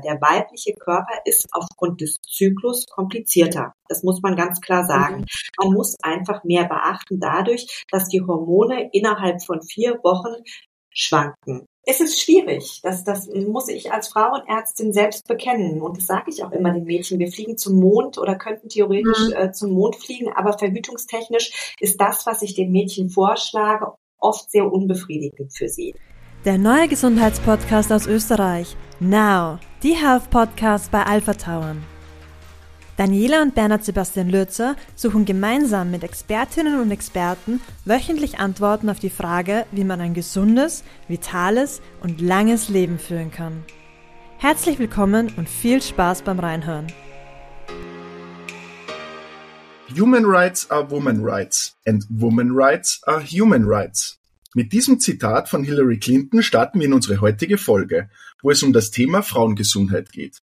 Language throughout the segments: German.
Der weibliche Körper ist aufgrund des Zyklus komplizierter. Das muss man ganz klar sagen. Mhm. Man muss einfach mehr beachten dadurch, dass die Hormone innerhalb von vier Wochen schwanken. Es ist schwierig. Das, das muss ich als Frauenärztin selbst bekennen. Und das sage ich auch immer den Mädchen. Wir fliegen zum Mond oder könnten theoretisch mhm. äh, zum Mond fliegen, aber verhütungstechnisch ist das, was ich den Mädchen vorschlage, oft sehr unbefriedigend für sie. Der neue Gesundheitspodcast aus Österreich. Now. Die Health Podcast bei Alpha Tauern. Daniela und Bernhard Sebastian Lürzer suchen gemeinsam mit Expertinnen und Experten wöchentlich Antworten auf die Frage, wie man ein gesundes, vitales und langes Leben führen kann. Herzlich willkommen und viel Spaß beim Reinhören. Human rights are woman rights and woman rights are human rights. Mit diesem Zitat von Hillary Clinton starten wir in unsere heutige Folge, wo es um das Thema Frauengesundheit geht.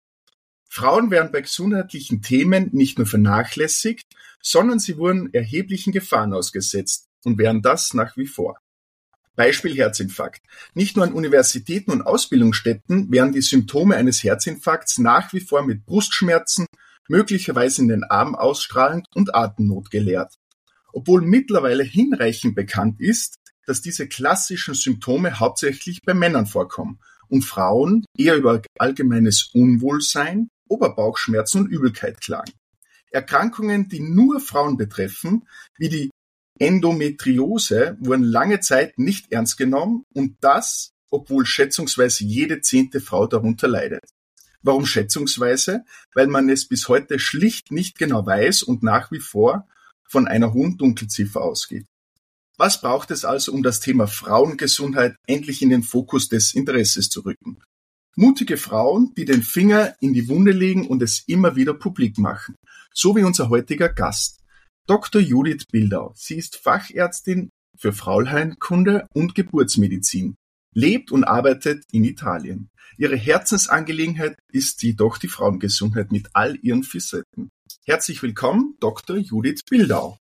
Frauen werden bei gesundheitlichen Themen nicht nur vernachlässigt, sondern sie wurden erheblichen Gefahren ausgesetzt und wären das nach wie vor. Beispiel Herzinfarkt. Nicht nur an Universitäten und Ausbildungsstätten werden die Symptome eines Herzinfarkts nach wie vor mit Brustschmerzen, möglicherweise in den Arm ausstrahlend und Atemnot gelehrt. Obwohl mittlerweile hinreichend bekannt ist, dass diese klassischen Symptome hauptsächlich bei Männern vorkommen und Frauen eher über allgemeines Unwohlsein, Oberbauchschmerzen und Übelkeit klagen. Erkrankungen, die nur Frauen betreffen, wie die Endometriose, wurden lange Zeit nicht ernst genommen und das, obwohl schätzungsweise jede zehnte Frau darunter leidet. Warum schätzungsweise? Weil man es bis heute schlicht nicht genau weiß und nach wie vor von einer hohen Dunkelziffer ausgeht. Was braucht es also, um das Thema Frauengesundheit endlich in den Fokus des Interesses zu rücken? Mutige Frauen, die den Finger in die Wunde legen und es immer wieder publik machen. So wie unser heutiger Gast. Dr. Judith Bildau. Sie ist Fachärztin für Fraulheimkunde und Geburtsmedizin, lebt und arbeitet in Italien. Ihre Herzensangelegenheit ist jedoch die Frauengesundheit mit all ihren Facetten. Herzlich willkommen, Dr. Judith Bildau.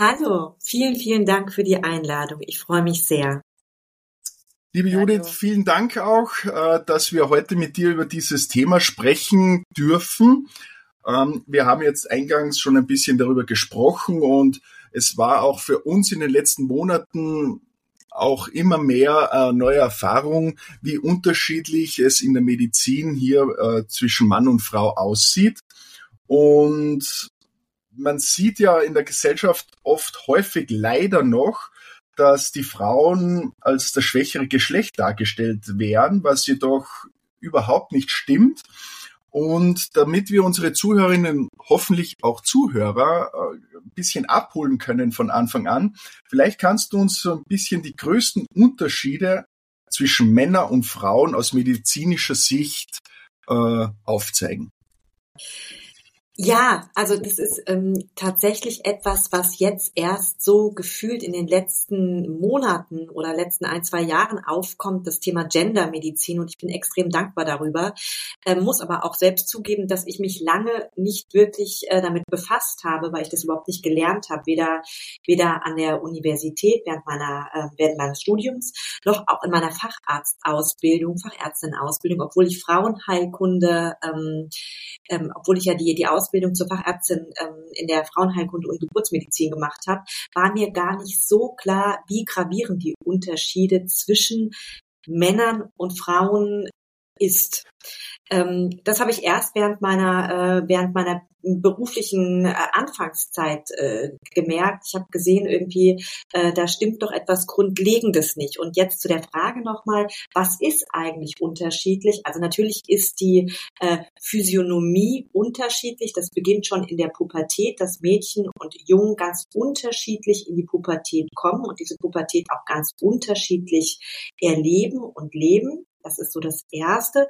Hallo, vielen, vielen Dank für die Einladung. Ich freue mich sehr. Liebe Judith, vielen Dank auch, äh, dass wir heute mit dir über dieses Thema sprechen dürfen. Ähm, wir haben jetzt eingangs schon ein bisschen darüber gesprochen und es war auch für uns in den letzten Monaten auch immer mehr äh, neue Erfahrungen, wie unterschiedlich es in der Medizin hier äh, zwischen Mann und Frau aussieht. Und man sieht ja in der Gesellschaft oft häufig leider noch, dass die Frauen als das schwächere Geschlecht dargestellt werden, was jedoch überhaupt nicht stimmt. Und damit wir unsere Zuhörerinnen, hoffentlich auch Zuhörer, äh, ein bisschen abholen können von Anfang an, vielleicht kannst du uns so ein bisschen die größten Unterschiede zwischen Männern und Frauen aus medizinischer Sicht äh, aufzeigen. Ja, also das ist ähm, tatsächlich etwas, was jetzt erst so gefühlt in den letzten Monaten oder letzten ein, zwei Jahren aufkommt, das Thema Gendermedizin. Und ich bin extrem dankbar darüber, ähm, muss aber auch selbst zugeben, dass ich mich lange nicht wirklich äh, damit befasst habe, weil ich das überhaupt nicht gelernt habe, weder, weder an der Universität während meiner, äh, während meines Studiums, noch auch in meiner Facharztausbildung, Fachärztin-Ausbildung, obwohl ich Frauenheilkunde, ähm, ähm, obwohl ich ja die, die Aus Ausbildung zur Fachärztin ähm, in der Frauenheilkunde und Geburtsmedizin gemacht habe, war mir gar nicht so klar, wie gravierend die Unterschiede zwischen Männern und Frauen ist. Ähm, das habe ich erst während meiner äh, während meiner beruflichen äh, Anfangszeit äh, gemerkt. Ich habe gesehen, irgendwie, äh, da stimmt doch etwas Grundlegendes nicht. Und jetzt zu der Frage nochmal, was ist eigentlich unterschiedlich? Also natürlich ist die äh, Physiognomie unterschiedlich. Das beginnt schon in der Pubertät, dass Mädchen und Jungen ganz unterschiedlich in die Pubertät kommen und diese Pubertät auch ganz unterschiedlich erleben und leben. Das ist so das Erste.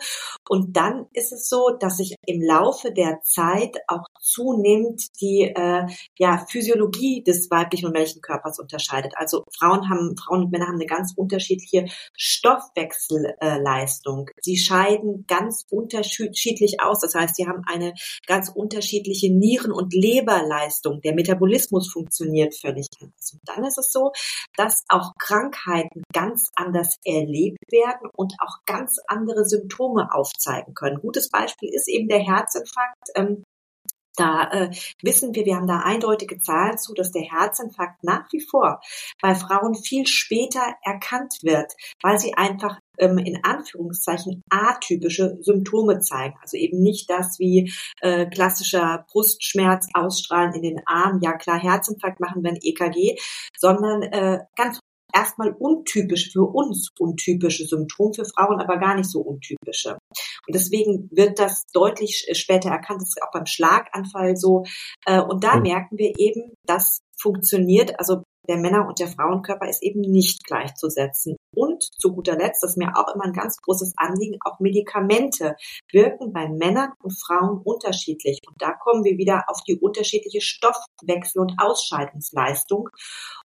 Und dann ist es so, dass sich im Laufe der Zeit auch zunehmend die äh, ja, Physiologie des weiblichen und männlichen Körpers unterscheidet. Also Frauen haben, Frauen und Männer haben eine ganz unterschiedliche Stoffwechselleistung. Sie scheiden ganz unterschiedlich aus. Das heißt, sie haben eine ganz unterschiedliche Nieren- und Leberleistung. Der Metabolismus funktioniert völlig anders. Und dann ist es so, dass auch Krankheiten ganz anders erlebt werden und auch ganz andere Symptome aufzeigen können. Gutes Beispiel ist eben der Herzinfarkt. Ähm, da äh, wissen wir, wir haben da eindeutige Zahlen zu, dass der Herzinfarkt nach wie vor bei Frauen viel später erkannt wird, weil sie einfach ähm, in Anführungszeichen atypische Symptome zeigen. Also eben nicht das wie äh, klassischer Brustschmerz ausstrahlen in den Arm, ja klar Herzinfarkt machen wir ein EKG, sondern äh, ganz erstmal untypisch für uns untypische Symptom, für Frauen aber gar nicht so untypische. Und deswegen wird das deutlich später erkannt. Das ist auch beim Schlaganfall so. Äh, und da merken wir eben, das funktioniert. Also der Männer- und der Frauenkörper ist eben nicht gleichzusetzen. Und zu guter Letzt, das ist mir auch immer ein ganz großes Anliegen, auch Medikamente wirken bei Männern und Frauen unterschiedlich. Und da kommen wir wieder auf die unterschiedliche Stoffwechsel- und Ausscheidungsleistung.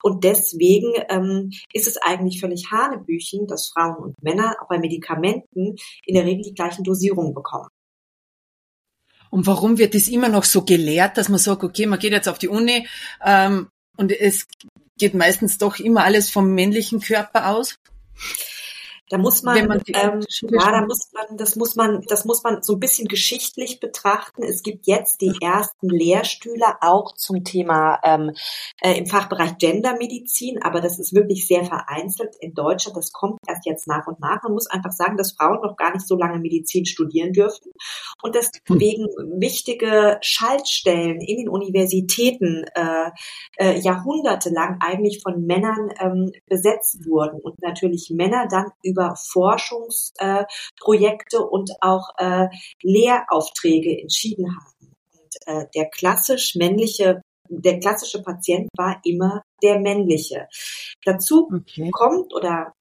Und deswegen ähm, ist es eigentlich völlig Hanebüchen, dass Frauen und Männer auch bei Medikamenten in der Regel die gleichen Dosierungen bekommen. Und warum wird das immer noch so gelehrt, dass man sagt, okay, man geht jetzt auf die Uni ähm, und es geht meistens doch immer alles vom männlichen Körper aus? Da muss man, man ähm, ja, da muss man, das muss man, das muss man so ein bisschen geschichtlich betrachten. Es gibt jetzt die ersten Lehrstühle auch zum Thema ähm, äh, im Fachbereich Gendermedizin, aber das ist wirklich sehr vereinzelt in Deutschland. Das kommt erst jetzt nach und nach. Man muss einfach sagen, dass Frauen noch gar nicht so lange Medizin studieren dürfen und deswegen hm. wichtige Schaltstellen in den Universitäten äh, äh, jahrhundertelang eigentlich von Männern ähm, besetzt wurden und natürlich Männer dann über Forschungsprojekte äh, und auch äh, Lehraufträge entschieden haben. Und äh, der klassisch männliche der klassische Patient war immer der männliche. Dazu okay. kommt oder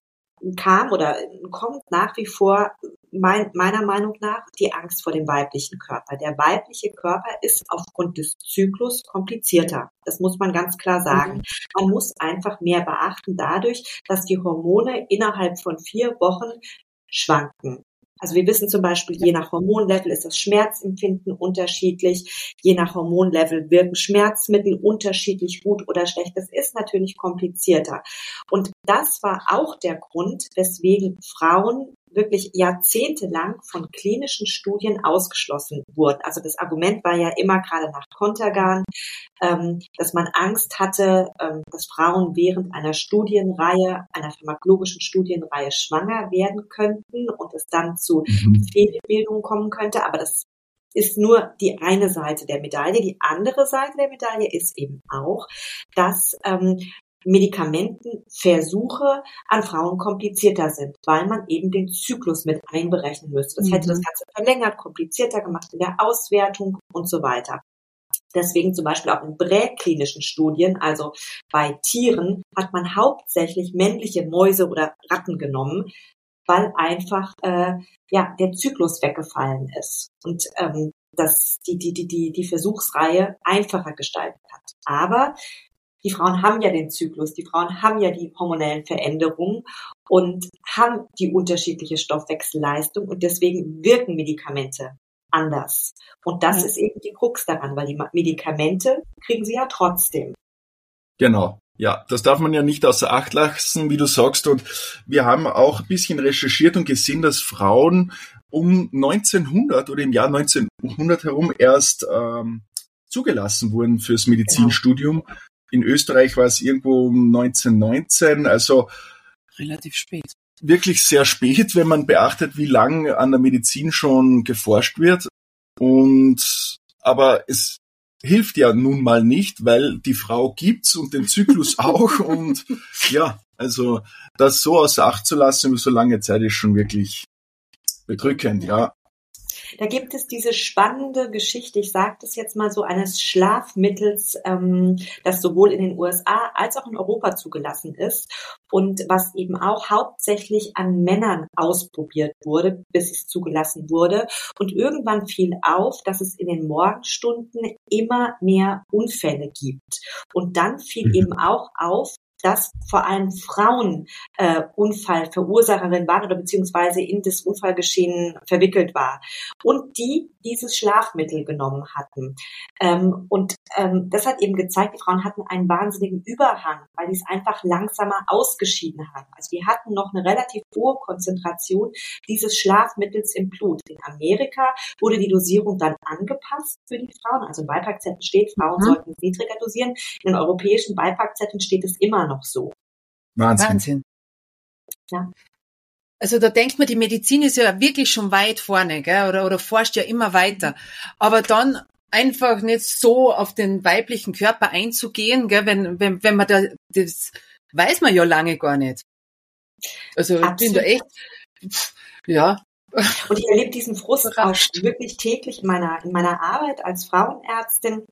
kam oder kommt nach wie vor mein, meiner Meinung nach die Angst vor dem weiblichen Körper. Der weibliche Körper ist aufgrund des Zyklus komplizierter. Das muss man ganz klar sagen. Mhm. Man muss einfach mehr beachten dadurch, dass die Hormone innerhalb von vier Wochen schwanken. Also wir wissen zum Beispiel, je nach Hormonlevel ist das Schmerzempfinden unterschiedlich. Je nach Hormonlevel wirken Schmerzmittel unterschiedlich gut oder schlecht. Das ist natürlich komplizierter. Und das war auch der Grund, weswegen Frauen wirklich jahrzehntelang von klinischen Studien ausgeschlossen wurden. Also das Argument war ja immer gerade nach Kontergan, ähm, dass man Angst hatte, ähm, dass Frauen während einer Studienreihe, einer pharmakologischen Studienreihe schwanger werden könnten und es dann zu mhm. Fehlbildungen kommen könnte. Aber das ist nur die eine Seite der Medaille. Die andere Seite der Medaille ist eben auch, dass ähm, Medikamentenversuche an Frauen komplizierter sind, weil man eben den Zyklus mit einberechnen müsste. Das mhm. hätte das. Ganze verlängert, komplizierter gemacht in der Auswertung und so weiter. Deswegen zum Beispiel auch in präklinischen Studien, also bei Tieren, hat man hauptsächlich männliche Mäuse oder Ratten genommen, weil einfach äh, ja der Zyklus weggefallen ist und ähm, dass die, die, die, die, die Versuchsreihe einfacher gestaltet hat. Aber die Frauen haben ja den Zyklus, die Frauen haben ja die hormonellen Veränderungen und haben die unterschiedliche Stoffwechselleistung und deswegen wirken Medikamente anders. Und das ja. ist eben die Krux daran, weil die Medikamente kriegen sie ja trotzdem. Genau. Ja, das darf man ja nicht außer Acht lassen, wie du sagst. Und wir haben auch ein bisschen recherchiert und gesehen, dass Frauen um 1900 oder im Jahr 1900 herum erst ähm, zugelassen wurden fürs Medizinstudium. Genau. In Österreich war es irgendwo um 1919, also relativ spät. Wirklich sehr spät, wenn man beachtet, wie lang an der Medizin schon geforscht wird. Und aber es hilft ja nun mal nicht, weil die Frau gibt's und den Zyklus auch und ja, also das so außer Acht zu lassen über so lange Zeit ist schon wirklich bedrückend, ja. Da gibt es diese spannende Geschichte, ich sage das jetzt mal so, eines Schlafmittels, ähm, das sowohl in den USA als auch in Europa zugelassen ist und was eben auch hauptsächlich an Männern ausprobiert wurde, bis es zugelassen wurde. Und irgendwann fiel auf, dass es in den Morgenstunden immer mehr Unfälle gibt. Und dann fiel mhm. eben auch auf, dass vor allem Frauen äh, Unfallverursacherin waren oder beziehungsweise in das Unfallgeschehen verwickelt war und die dieses Schlafmittel genommen hatten. Ähm, und ähm, das hat eben gezeigt, die Frauen hatten einen wahnsinnigen Überhang, weil die es einfach langsamer ausgeschieden haben. Also die hatten noch eine relativ hohe Konzentration dieses Schlafmittels im Blut. In Amerika wurde die Dosierung dann angepasst für die Frauen. Also im Beipackzettel steht, Frauen mhm. sollten niedriger dosieren. In den europäischen Beipackzetteln steht es immer noch so. Wahnsinn. Wahnsinn. Ja. Also da denkt man, die Medizin ist ja wirklich schon weit vorne, gell? Oder, oder forscht ja immer weiter. Aber dann einfach nicht so auf den weiblichen Körper einzugehen, gell? Wenn, wenn, wenn man da, das weiß man ja lange gar nicht. Also Absolut. ich bin da echt, ja. Und ich erlebe diesen Frust auch wirklich täglich in meiner, in meiner Arbeit als Frauenärztin.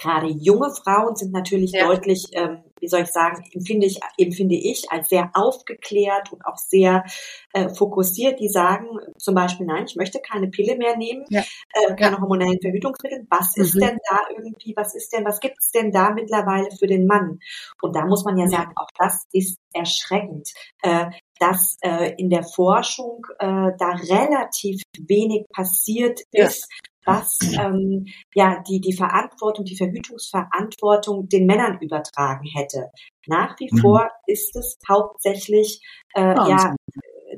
Gerade junge Frauen sind natürlich ja. deutlich, ähm, wie soll ich sagen, empfinde ich, empfinde ich als sehr aufgeklärt und auch sehr äh, fokussiert, die sagen zum Beispiel, nein, ich möchte keine Pille mehr nehmen, ja. äh, keine ja. hormonellen Verhütungsmittel. Was mhm. ist denn da irgendwie, was ist denn, was gibt es denn da mittlerweile für den Mann? Und da muss man ja sagen, auch das ist erschreckend, äh, dass äh, in der Forschung äh, da relativ wenig passiert ist, was ähm, ja die, die Verantwortung, die Verhütungsverantwortung den Männern übertragen hätte. Nach wie mhm. vor ist es hauptsächlich äh, ja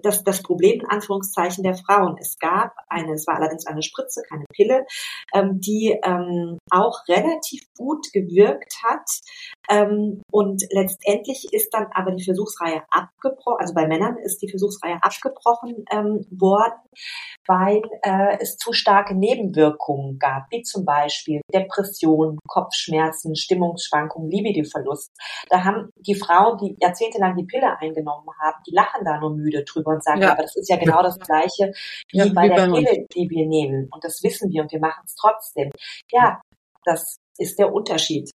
das, das Problem in Anführungszeichen der Frauen. Es gab eine, es war allerdings eine Spritze, keine Pille, ähm, die ähm, auch relativ gut gewirkt hat. Ähm, und letztendlich ist dann aber die Versuchsreihe abgebrochen, also bei Männern ist die Versuchsreihe abgebrochen ähm, worden, weil äh, es zu starke Nebenwirkungen gab, wie zum Beispiel Depression, Kopfschmerzen, Stimmungsschwankungen, Libidoverlust. Da haben die Frauen, die jahrzehntelang die Pille eingenommen haben, die lachen da nur müde drüber und sagen, ja. aber das ist ja genau das Gleiche wie ja, bei wie der Pille, die wir nehmen. Und das wissen wir und wir machen es trotzdem. Ja, das ist der Unterschied.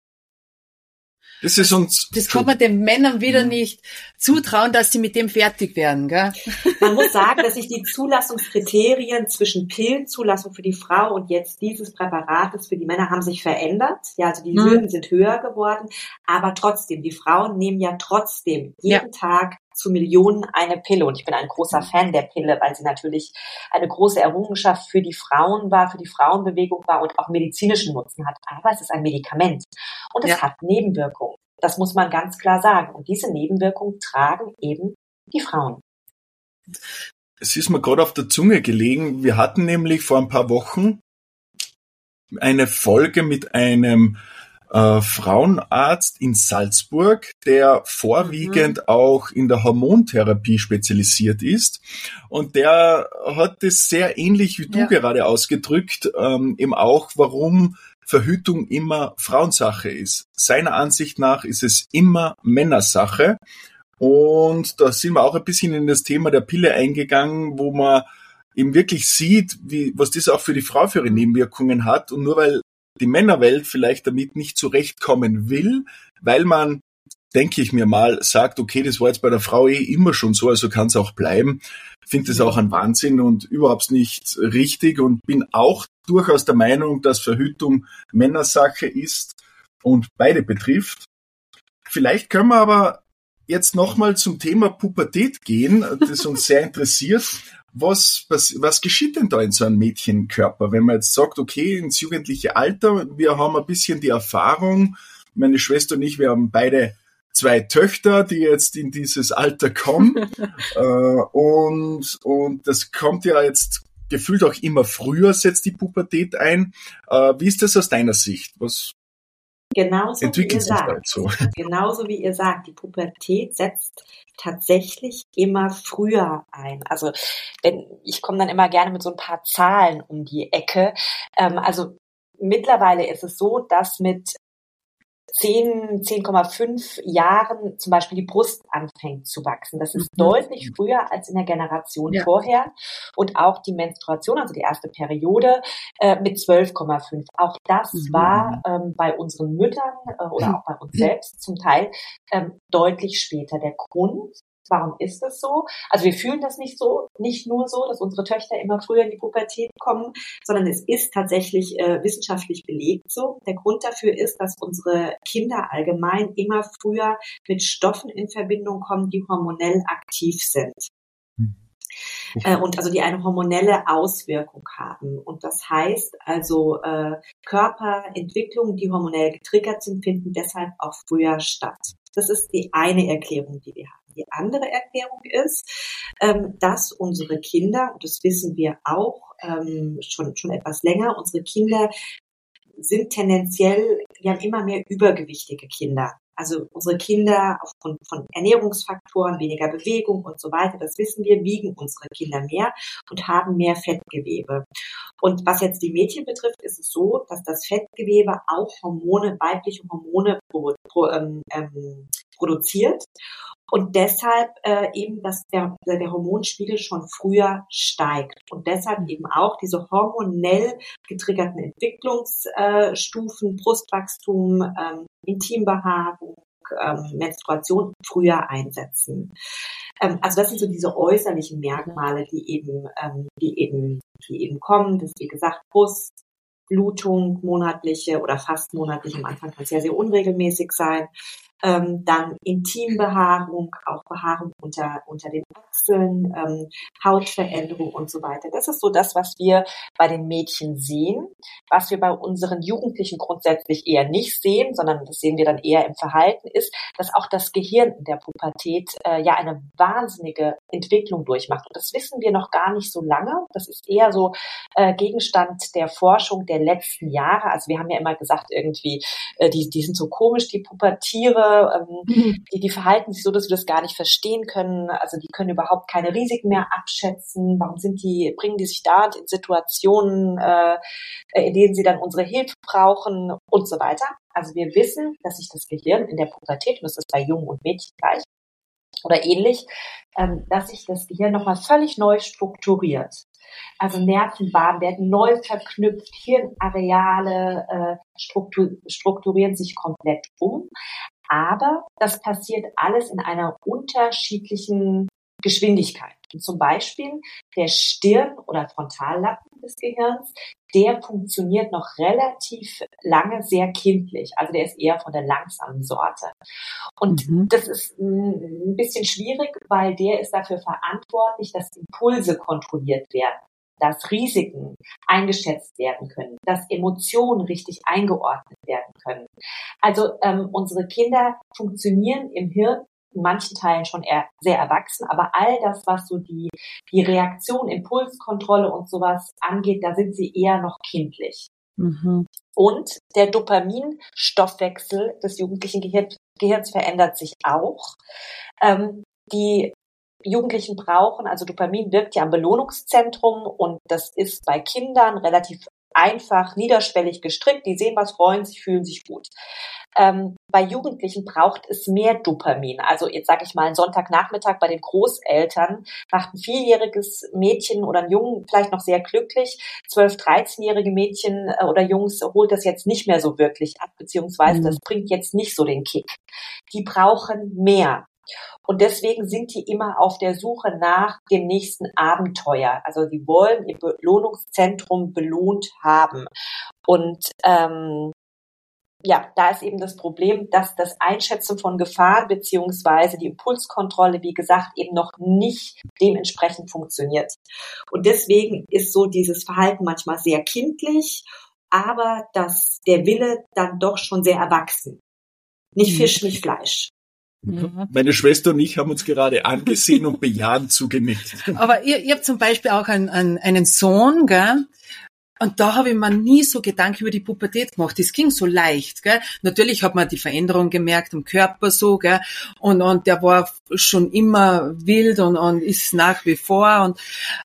Das ist uns. Das kann man den Männern wieder nicht zutrauen, dass sie mit dem fertig werden, gell? Man muss sagen, dass sich die Zulassungskriterien zwischen Pillenzulassung für die Frau und jetzt dieses Präparates für die Männer haben sich verändert. Ja, also die mhm. Hürden sind höher geworden. Aber trotzdem, die Frauen nehmen ja trotzdem jeden ja. Tag zu Millionen eine Pille. Und ich bin ein großer Fan der Pille, weil sie natürlich eine große Errungenschaft für die Frauen war, für die Frauenbewegung war und auch medizinischen Nutzen hat. Aber es ist ein Medikament und es ja. hat Nebenwirkungen. Das muss man ganz klar sagen. Und diese Nebenwirkungen tragen eben die Frauen. Es ist mir gerade auf der Zunge gelegen. Wir hatten nämlich vor ein paar Wochen eine Folge mit einem äh, Frauenarzt in Salzburg, der vorwiegend mhm. auch in der Hormontherapie spezialisiert ist. Und der hat es sehr ähnlich wie du ja. gerade ausgedrückt, ähm, eben auch, warum Verhütung immer Frauensache ist. Seiner Ansicht nach ist es immer Männersache. Und da sind wir auch ein bisschen in das Thema der Pille eingegangen, wo man eben wirklich sieht, wie, was das auch für die Frau für ihre Nebenwirkungen hat. Und nur weil die Männerwelt vielleicht damit nicht zurechtkommen will, weil man, denke ich mir mal, sagt, okay, das war jetzt bei der Frau eh immer schon so, also kann es auch bleiben. Finde das auch ein Wahnsinn und überhaupt nicht richtig und bin auch durchaus der Meinung, dass Verhütung Männersache ist und beide betrifft. Vielleicht können wir aber jetzt nochmal zum Thema Pubertät gehen, das uns sehr interessiert was, was, was geschieht denn da in so einem Mädchenkörper, wenn man jetzt sagt, okay, ins jugendliche Alter, wir haben ein bisschen die Erfahrung, meine Schwester und ich, wir haben beide zwei Töchter, die jetzt in dieses Alter kommen. äh, und, und das kommt ja jetzt gefühlt auch immer früher, setzt die Pubertät ein. Äh, wie ist das aus deiner Sicht? Was Genauso entwickelt wie ihr sagt. So? Genauso wie ihr sagt, die Pubertät setzt tatsächlich immer früher ein. Also wenn, ich komme dann immer gerne mit so ein paar Zahlen um die Ecke. Ähm, also mittlerweile ist es so, dass mit 10, 10,5 Jahren zum Beispiel die Brust anfängt zu wachsen. Das ist mhm. deutlich früher als in der Generation ja. vorher. Und auch die Menstruation, also die erste Periode, äh, mit 12,5. Auch das mhm. war ähm, bei unseren Müttern äh, oder auch bei uns selbst zum Teil ähm, deutlich später. Der Grund Warum ist das so? Also wir fühlen das nicht so, nicht nur so, dass unsere Töchter immer früher in die Pubertät kommen, sondern es ist tatsächlich äh, wissenschaftlich belegt so. Der Grund dafür ist, dass unsere Kinder allgemein immer früher mit Stoffen in Verbindung kommen, die hormonell aktiv sind. Hm. Äh, und also die eine hormonelle Auswirkung haben. Und das heißt also, äh, Körperentwicklungen, die hormonell getriggert sind, finden deshalb auch früher statt. Das ist die eine Erklärung, die wir haben. Die andere Erklärung ist, ähm, dass unsere Kinder, und das wissen wir auch ähm, schon, schon etwas länger, unsere Kinder sind tendenziell, haben immer mehr übergewichtige Kinder. Also unsere Kinder aufgrund von Ernährungsfaktoren, weniger Bewegung und so weiter, das wissen wir, wiegen unsere Kinder mehr und haben mehr Fettgewebe. Und was jetzt die Mädchen betrifft, ist es so, dass das Fettgewebe auch Hormone, weibliche Hormone pro, pro, ähm, ähm, produziert und deshalb äh, eben, dass der, der Hormonspiegel schon früher steigt und deshalb eben auch diese hormonell getriggerten Entwicklungsstufen, Brustwachstum, ähm, Intimbehaarung, ähm, Menstruation früher einsetzen. Ähm, also das sind so diese äußerlichen Merkmale, die eben, ähm, die eben, die eben kommen. Das ist wie gesagt Brust, Blutung, monatliche oder fast monatlich. Am Anfang kann es ja sehr unregelmäßig sein ähm, dann Intimbehaarung, auch Behaarung unter, unter den Achseln, ähm, Hautveränderung und so weiter. Das ist so das, was wir bei den Mädchen sehen, was wir bei unseren Jugendlichen grundsätzlich eher nicht sehen, sondern das sehen wir dann eher im Verhalten, ist, dass auch das Gehirn in der Pubertät äh, ja eine wahnsinnige Entwicklung durchmacht. Und das wissen wir noch gar nicht so lange. Das ist eher so äh, Gegenstand der Forschung der letzten Jahre. Also wir haben ja immer gesagt, irgendwie, äh, die, die sind so komisch, die Pubertiere, ähm, mhm. die, die verhalten sich so, dass wir das gar nicht verstehen können. Also die können überhaupt keine Risiken mehr abschätzen. Warum sind die, bringen die sich da in Situationen, äh, in denen sie dann unsere Hilfe brauchen und so weiter. Also wir wissen, dass sich das Gehirn in der Pubertät, und das ist bei Jungen und Mädchen gleich, oder ähnlich, ähm, dass sich das Gehirn nochmal völlig neu strukturiert. Also Nervenbahnen werden neu verknüpft, Hirnareale äh, struktur strukturieren sich komplett um. Aber das passiert alles in einer unterschiedlichen Geschwindigkeit. Und zum Beispiel der Stirn- oder Frontallappen des Gehirns, der funktioniert noch relativ lange sehr kindlich. Also der ist eher von der langsamen Sorte. Und mhm. das ist ein bisschen schwierig, weil der ist dafür verantwortlich, dass Impulse kontrolliert werden dass Risiken eingeschätzt werden können, dass Emotionen richtig eingeordnet werden können. Also ähm, unsere Kinder funktionieren im Hirn in manchen Teilen schon eher sehr erwachsen, aber all das, was so die, die Reaktion, Impulskontrolle und sowas angeht, da sind sie eher noch kindlich. Mhm. Und der Dopaminstoffwechsel des jugendlichen Gehirns, Gehirns verändert sich auch. Ähm, die Jugendlichen brauchen. Also Dopamin wirkt ja am Belohnungszentrum und das ist bei Kindern relativ einfach, niederschwellig gestrickt. Die sehen was, freuen sich, fühlen sich gut. Ähm, bei Jugendlichen braucht es mehr Dopamin. Also jetzt sage ich mal, einen Sonntagnachmittag bei den Großeltern macht ein vierjähriges Mädchen oder ein Jungen vielleicht noch sehr glücklich. Zwölf, dreizehnjährige Mädchen äh, oder Jungs holt das jetzt nicht mehr so wirklich ab, beziehungsweise mhm. das bringt jetzt nicht so den Kick. Die brauchen mehr. Und deswegen sind die immer auf der Suche nach dem nächsten Abenteuer. Also sie wollen ihr Belohnungszentrum belohnt haben. Und ähm, ja, da ist eben das Problem, dass das Einschätzen von Gefahren beziehungsweise die Impulskontrolle, wie gesagt, eben noch nicht dementsprechend funktioniert. Und deswegen ist so dieses Verhalten manchmal sehr kindlich, aber dass der Wille dann doch schon sehr erwachsen. Nicht mhm. Fisch, nicht Fleisch. Mhm. Meine Schwester und ich haben uns gerade angesehen und bejahend zugenickt. Aber ihr, ihr habt zum Beispiel auch einen, einen, einen Sohn, gell? Und da habe ich mir nie so Gedanken über die Pubertät gemacht. Das ging so leicht. Gell? Natürlich hat man die Veränderung gemerkt im Körper so, gell? Und, und der war schon immer wild und, und ist nach wie vor. Und,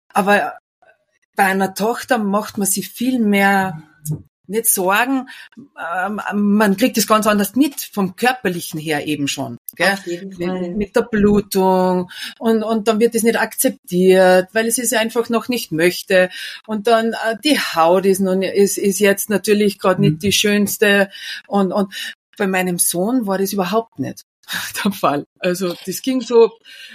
aber bei einer Tochter macht man sich viel mehr nicht Sorgen, ähm, man kriegt das ganz anders mit, vom körperlichen her eben schon. Gell? Mit, mit, der Blutung und, und dann wird es nicht akzeptiert, weil es es einfach noch nicht möchte. Und dann äh, die Haut ist, nun, ist, ist jetzt natürlich gerade mhm. nicht die schönste. Und, und bei meinem Sohn war das überhaupt nicht. der Fall. Also das ging so,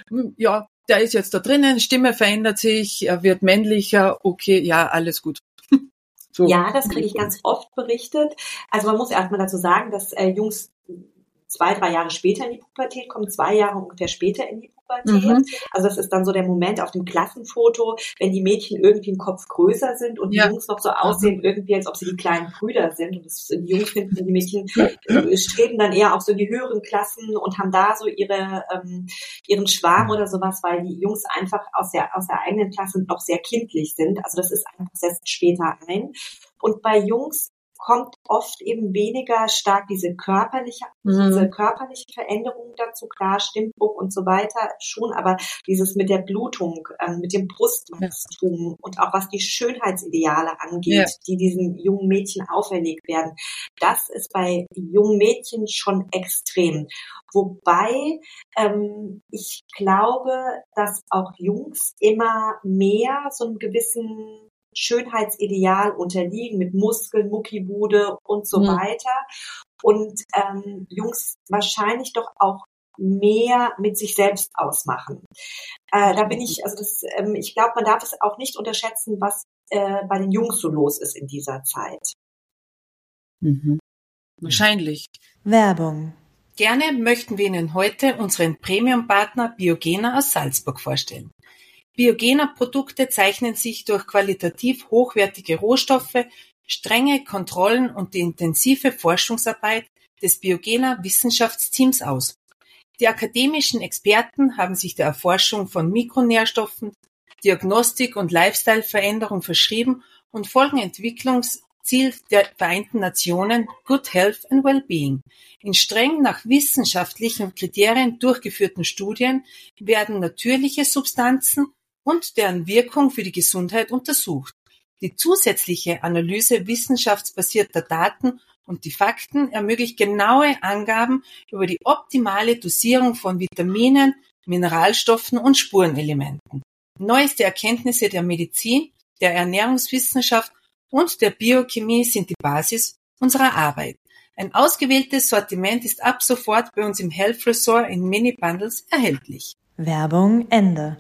hm, ja, der ist jetzt da drinnen, Stimme verändert sich, er wird männlicher, okay, ja, alles gut. So. Ja, das kriege ich ganz oft berichtet. Also man muss erstmal dazu sagen, dass äh, Jungs zwei, drei Jahre später in die Pubertät kommen, zwei Jahre ungefähr später in die Pubertät. Mhm. Also das ist dann so der Moment auf dem Klassenfoto, wenn die Mädchen irgendwie im Kopf größer sind und ja. die Jungs noch so aussehen, mhm. irgendwie, als ob sie die kleinen Brüder sind. Und das, die Jungs finden, die Mädchen äh, streben dann eher auch so in die höheren Klassen und haben da so ihre ähm, ihren Schwarm oder sowas, weil die Jungs einfach aus der aus der eigenen Klasse noch sehr kindlich sind. Also das ist einfach setzt später ein. Und bei Jungs kommt oft eben weniger stark diese körperliche, mhm. diese körperliche Veränderung dazu, klar, Stimmbruch und so weiter schon, aber dieses mit der Blutung, ähm, mit dem Brustwachstum ja. und auch was die Schönheitsideale angeht, ja. die diesen jungen Mädchen auferlegt werden, das ist bei jungen Mädchen schon extrem. Wobei ähm, ich glaube, dass auch Jungs immer mehr so einen gewissen Schönheitsideal unterliegen mit Muskeln, Muckibude und so mhm. weiter. Und ähm, Jungs wahrscheinlich doch auch mehr mit sich selbst ausmachen. Äh, da bin ich, also das, ähm, ich glaube, man darf es auch nicht unterschätzen, was äh, bei den Jungs so los ist in dieser Zeit. Mhm. Wahrscheinlich. Werbung. Gerne möchten wir Ihnen heute unseren Premium-Partner Biogena aus Salzburg vorstellen. Biogena-Produkte zeichnen sich durch qualitativ hochwertige Rohstoffe, strenge Kontrollen und die intensive Forschungsarbeit des Biogena-Wissenschaftsteams aus. Die akademischen Experten haben sich der Erforschung von Mikronährstoffen, Diagnostik und Lifestyle-Veränderung verschrieben und folgen Entwicklungsziel der Vereinten Nationen Good Health and Wellbeing. In streng nach wissenschaftlichen Kriterien durchgeführten Studien werden natürliche Substanzen und deren Wirkung für die Gesundheit untersucht. Die zusätzliche Analyse wissenschaftsbasierter Daten und die Fakten ermöglicht genaue Angaben über die optimale Dosierung von Vitaminen, Mineralstoffen und Spurenelementen. Neueste Erkenntnisse der Medizin, der Ernährungswissenschaft und der Biochemie sind die Basis unserer Arbeit. Ein ausgewähltes Sortiment ist ab sofort bei uns im Health Resort in Mini-Bundles erhältlich. Werbung Ende.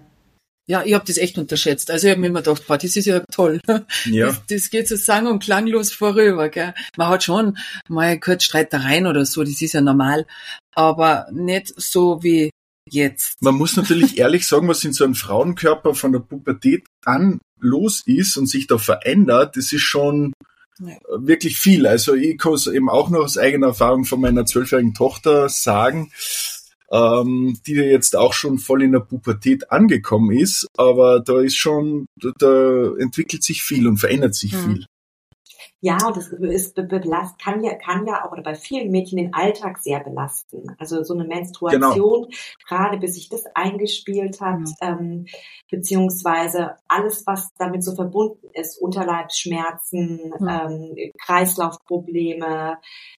Ja, ich habe das echt unterschätzt. Also ich habe mir immer gedacht, boah, das ist ja toll. Ja. Das, das geht so sang- und klanglos vorüber. Gell? Man hat schon mal kurz Streitereien oder so, das ist ja normal, aber nicht so wie jetzt. Man muss natürlich ehrlich sagen, was in so einem Frauenkörper von der Pubertät an los ist und sich da verändert, das ist schon ja. wirklich viel. Also ich kann es eben auch noch aus eigener Erfahrung von meiner zwölfjährigen Tochter sagen ähm, die jetzt auch schon voll in der Pubertät angekommen ist, aber da ist schon, da, da entwickelt sich viel und verändert sich mhm. viel. Ja, und das ist belast, kann ja, kann ja auch oder bei vielen Mädchen den Alltag sehr belasten. Also so eine Menstruation, genau. gerade bis sich das eingespielt hat, mhm. ähm, beziehungsweise alles, was damit so verbunden ist, Unterleibsschmerzen, mhm. ähm, Kreislaufprobleme,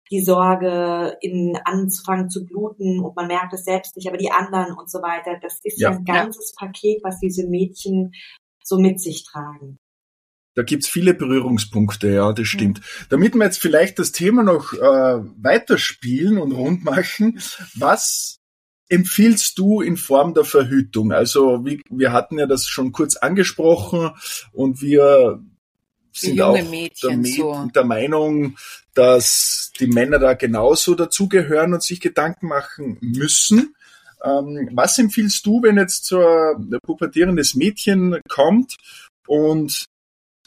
die Sorge, in anzufangen zu bluten und man merkt es selbst nicht, aber die anderen und so weiter. Das ist ja, ein ganzes ja. Paket, was diese Mädchen so mit sich tragen. Da gibt's viele Berührungspunkte, ja, das stimmt. Mhm. Damit wir jetzt vielleicht das Thema noch äh, weiterspielen und rund machen, was empfiehlst du in Form der Verhütung? Also wie, wir hatten ja das schon kurz angesprochen und wir sind auch der, so. der, Meinung, dass die Männer da genauso dazugehören und sich Gedanken machen müssen. Ähm, was empfiehlst du, wenn jetzt so ein pubertierendes Mädchen kommt und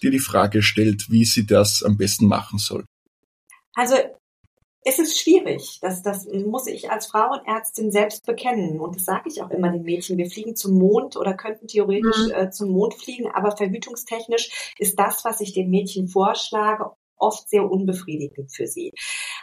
dir die Frage stellt, wie sie das am besten machen soll? Also es ist schwierig. Das, das muss ich als Frauenärztin selbst bekennen. Und das sage ich auch immer den Mädchen. Wir fliegen zum Mond oder könnten theoretisch mhm. äh, zum Mond fliegen, aber verhütungstechnisch ist das, was ich den Mädchen vorschlage, oft sehr unbefriedigend für sie.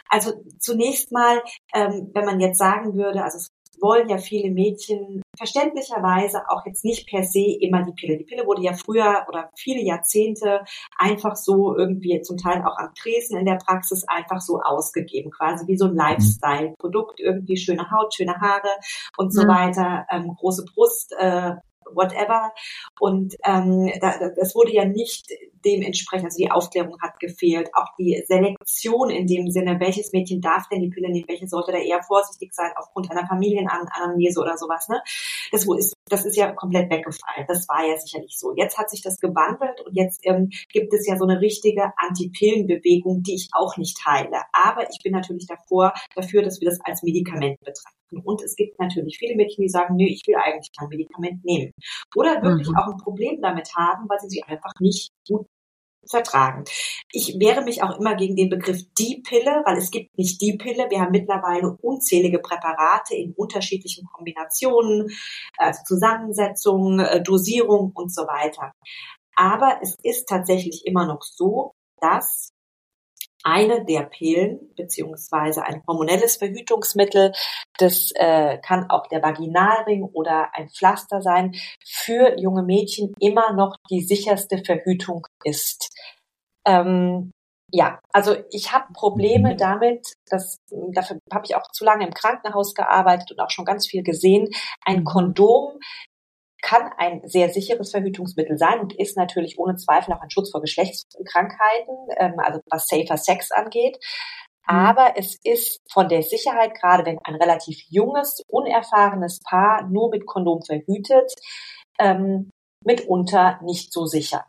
Also zunächst mal, ähm, wenn man jetzt sagen würde, also es wollen ja viele Mädchen verständlicherweise auch jetzt nicht per se immer die Pille. Die Pille wurde ja früher oder viele Jahrzehnte einfach so irgendwie zum Teil auch am Tresen in der Praxis einfach so ausgegeben, quasi wie so ein mhm. Lifestyle-Produkt, irgendwie schöne Haut, schöne Haare und so mhm. weiter, ähm, große Brust, äh, whatever. Und ähm, da, das wurde ja nicht dementsprechend, also die Aufklärung hat gefehlt, auch die Selektion in dem Sinne, welches Mädchen darf denn die Pille nehmen, welche sollte da eher vorsichtig sein aufgrund einer Familienanamnese oder sowas. Ne? Das ist, das ist ja komplett weggefallen. Das war ja sicherlich so. Jetzt hat sich das gewandelt und jetzt ähm, gibt es ja so eine richtige Anti-Pillen-Bewegung, die ich auch nicht teile. Aber ich bin natürlich davor, dafür, dass wir das als Medikament betrachten. Und es gibt natürlich viele Mädchen, die sagen, nö, ich will eigentlich kein Medikament nehmen. Oder wirklich mhm. auch ein Problem damit haben, weil sie sie einfach nicht gut vertragen. Ich wehre mich auch immer gegen den Begriff die Pille, weil es gibt nicht die Pille. Wir haben mittlerweile unzählige Präparate in unterschiedlichen Kombinationen, also Zusammensetzungen, äh, Dosierung und so weiter. Aber es ist tatsächlich immer noch so, dass eine der Pillen beziehungsweise ein hormonelles Verhütungsmittel, das äh, kann auch der Vaginalring oder ein Pflaster sein, für junge Mädchen immer noch die sicherste Verhütung ist. Ähm, ja, also ich habe Probleme damit, dass dafür habe ich auch zu lange im Krankenhaus gearbeitet und auch schon ganz viel gesehen. Ein Kondom kann ein sehr sicheres Verhütungsmittel sein und ist natürlich ohne Zweifel auch ein Schutz vor Geschlechtskrankheiten, ähm, also was Safer Sex angeht. Mhm. Aber es ist von der Sicherheit, gerade wenn ein relativ junges, unerfahrenes Paar nur mit Kondom verhütet, ähm, mitunter nicht so sicher.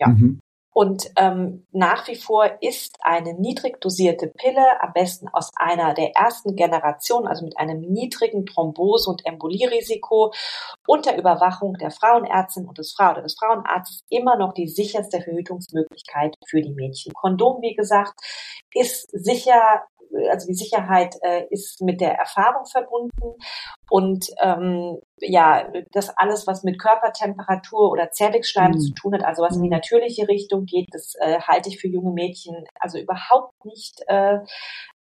Ja. Mhm. Und ähm, nach wie vor ist eine niedrig dosierte Pille, am besten aus einer der ersten Generation, also mit einem niedrigen Thrombose- und Embolierisiko, unter Überwachung der Frauenärztin und des Frau oder des Frauenarztes immer noch die sicherste Verhütungsmöglichkeit für die Mädchen. Kondom, wie gesagt, ist sicher also die Sicherheit äh, ist mit der Erfahrung verbunden und ähm, ja, das alles, was mit Körpertemperatur oder Zervixschleim mhm. zu tun hat, also was in die mhm. natürliche Richtung geht, das äh, halte ich für junge Mädchen also überhaupt nicht äh,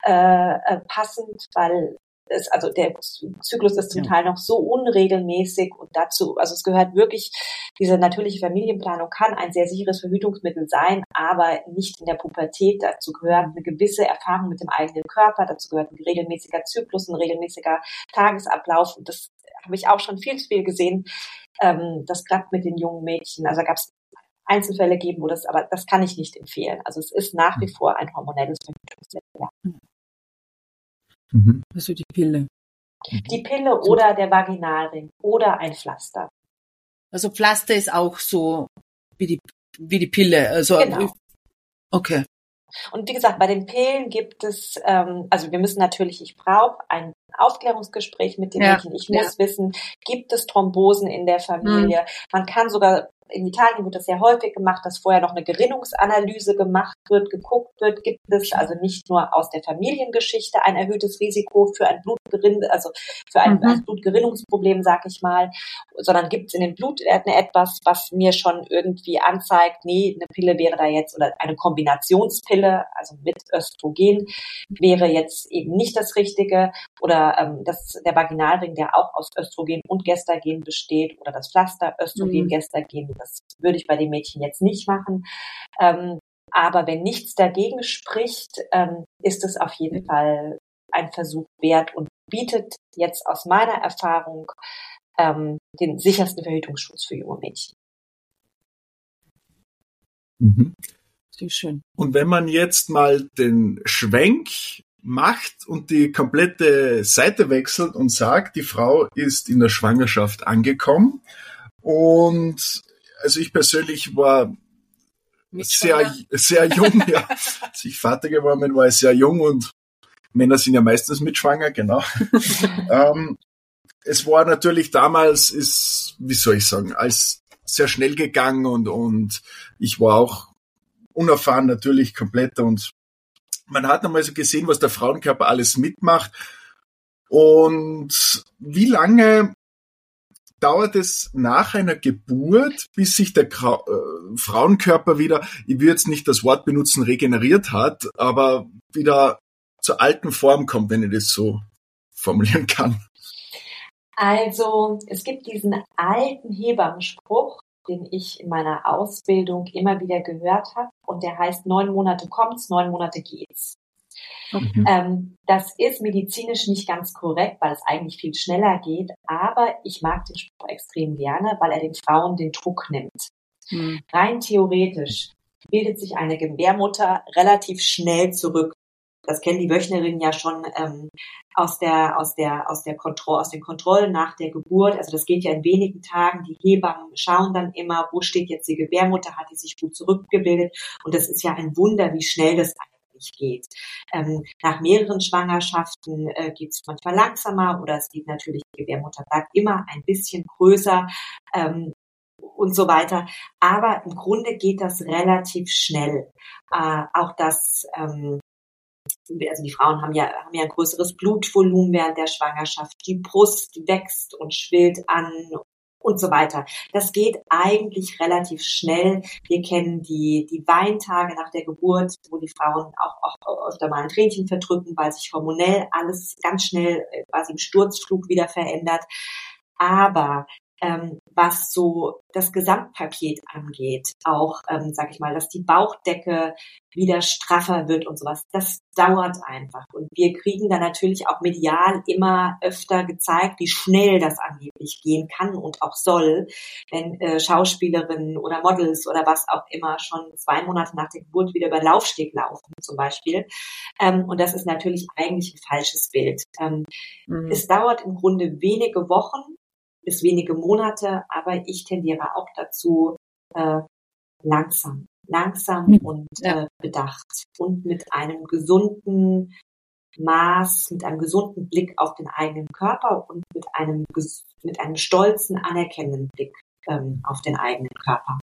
äh, äh passend, weil ist, also der Zyklus ist zum ja. Teil noch so unregelmäßig und dazu, also es gehört wirklich, diese natürliche Familienplanung kann ein sehr sicheres Verhütungsmittel sein, aber nicht in der Pubertät. Dazu gehört eine gewisse Erfahrung mit dem eigenen Körper, dazu gehört ein regelmäßiger Zyklus, ein regelmäßiger Tagesablauf und das habe ich auch schon viel zu viel gesehen. Ähm, das klappt mit den jungen Mädchen. Also gab es Einzelfälle geben, wo das, aber das kann ich nicht empfehlen. Also es ist nach wie hm. vor ein hormonelles Verhütungsmittel. Ja. Hm. Mhm. Also die Pille. Die Pille oder der Vaginalring oder ein Pflaster. Also Pflaster ist auch so wie die, wie die Pille. Also genau. Okay. Und wie gesagt, bei den Pillen gibt es, ähm, also wir müssen natürlich, ich brauche ein Aufklärungsgespräch mit den ja. Mädchen. Ich muss ja. wissen, gibt es Thrombosen in der Familie? Mhm. Man kann sogar in Italien wird das sehr häufig gemacht, dass vorher noch eine Gerinnungsanalyse gemacht wird, geguckt wird, gibt es also nicht nur aus der Familiengeschichte ein erhöhtes Risiko für ein Blutgerinn, also für ein, mhm. ein Blutgerinnungsproblem, sag ich mal, sondern gibt es in den Blutwerten etwas, was mir schon irgendwie anzeigt, nee, eine Pille wäre da jetzt oder eine Kombinationspille, also mit Östrogen, wäre jetzt eben nicht das Richtige oder ähm, das, der Vaginalring, der auch aus Östrogen und Gestagen besteht oder das Pflaster Östrogen, mhm. Gestagen, das würde ich bei den Mädchen jetzt nicht machen. Ähm, aber wenn nichts dagegen spricht, ähm, ist es auf jeden Fall ein Versuch wert und bietet jetzt aus meiner Erfahrung ähm, den sichersten Verhütungsschutz für junge Mädchen. Mhm. Sehr schön. Und wenn man jetzt mal den Schwenk macht und die komplette Seite wechselt und sagt, die Frau ist in der Schwangerschaft angekommen und also ich persönlich war sehr, sehr jung, ja. Als ich Vater geworden bin, war ich sehr jung und Männer sind ja meistens mitschwanger, genau. ähm, es war natürlich damals, ist, wie soll ich sagen, als sehr schnell gegangen und, und ich war auch unerfahren natürlich komplett und man hat einmal so gesehen, was der Frauenkörper alles mitmacht. Und wie lange dauert es nach einer Geburt, bis sich der Gra äh, Frauenkörper wieder, ich will jetzt nicht das Wort benutzen, regeneriert hat, aber wieder zur alten Form kommt, wenn ich das so formulieren kann? Also es gibt diesen alten Hebammenspruch, den ich in meiner Ausbildung immer wieder gehört habe und der heißt neun Monate kommt's, neun Monate geht's. Mhm. Ähm, das ist medizinisch nicht ganz korrekt, weil es eigentlich viel schneller geht, aber ich mag den Spruch extrem gerne, weil er den Frauen den Druck nimmt. Mhm. Rein theoretisch bildet sich eine Gebärmutter relativ schnell zurück. Das kennen die Wöchnerinnen ja schon ähm, aus der aus der aus der Kontrolle aus den Kontrollen nach der Geburt. Also das geht ja in wenigen Tagen. Die Hebammen schauen dann immer, wo steht jetzt die Gebärmutter, hat die sich gut zurückgebildet. Und das ist ja ein Wunder, wie schnell das eigentlich geht. Ähm, nach mehreren Schwangerschaften äh, geht es manchmal langsamer oder es geht natürlich, die Gebärmutter bleibt immer ein bisschen größer. Ähm, und so weiter. Aber im Grunde geht das relativ schnell. Äh, auch das, ähm, also die Frauen haben ja, haben ja ein größeres Blutvolumen während der Schwangerschaft. Die Brust wächst und schwillt an und so weiter. Das geht eigentlich relativ schnell. Wir kennen die, die Weintage nach der Geburt, wo die Frauen auch, auch öfter mal ein Tränchen verdrücken, weil sich hormonell alles ganz schnell äh, quasi im Sturzflug wieder verändert. Aber ähm, was so das Gesamtpaket angeht, auch, ähm, sag ich mal, dass die Bauchdecke wieder straffer wird und sowas, das dauert einfach. Und wir kriegen da natürlich auch medial immer öfter gezeigt, wie schnell das angeblich gehen kann und auch soll, wenn äh, Schauspielerinnen oder Models oder was auch immer schon zwei Monate nach der Geburt wieder über Laufsteg laufen zum Beispiel. Ähm, und das ist natürlich eigentlich ein falsches Bild. Ähm, mhm. Es dauert im Grunde wenige Wochen, bis wenige Monate, aber ich tendiere auch dazu, äh, langsam, langsam mhm. und äh, bedacht und mit einem gesunden Maß, mit einem gesunden Blick auf den eigenen Körper und mit einem, mit einem stolzen, anerkennenden Blick ähm, auf den eigenen Körper.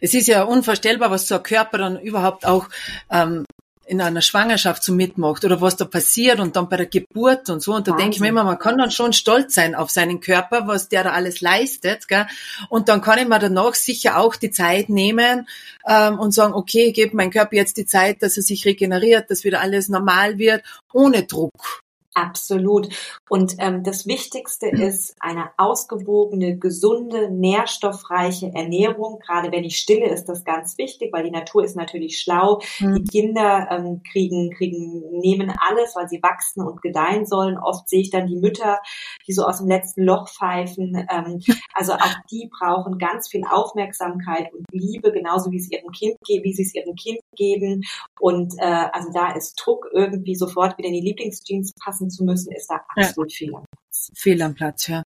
Es ist ja unvorstellbar, was so ein Körper dann überhaupt auch ähm, in einer Schwangerschaft so mitmacht oder was da passiert und dann bei der Geburt und so. Und da Wahnsinn. denke ich mir immer, man kann dann schon stolz sein auf seinen Körper, was der da alles leistet. Gell? Und dann kann ich mir danach sicher auch die Zeit nehmen ähm, und sagen, okay, ich gebe meinem Körper jetzt die Zeit, dass er sich regeneriert, dass wieder alles normal wird, ohne Druck. Absolut. Und ähm, das Wichtigste ist eine ausgewogene, gesunde, nährstoffreiche Ernährung. Gerade wenn ich stille, ist das ganz wichtig, weil die Natur ist natürlich schlau. Mhm. Die Kinder ähm, kriegen, kriegen, nehmen alles, weil sie wachsen und gedeihen sollen. Oft sehe ich dann die Mütter, die so aus dem letzten Loch pfeifen. Ähm, also auch die brauchen ganz viel Aufmerksamkeit und Liebe, genauso wie es ihrem Kind wie sie es ihrem Kind geben. Und äh, also da ist Druck irgendwie sofort wieder in die Lieblingsjeans passen zu müssen, ist da absolut fehl am Platz. Fehl am Platz, ja.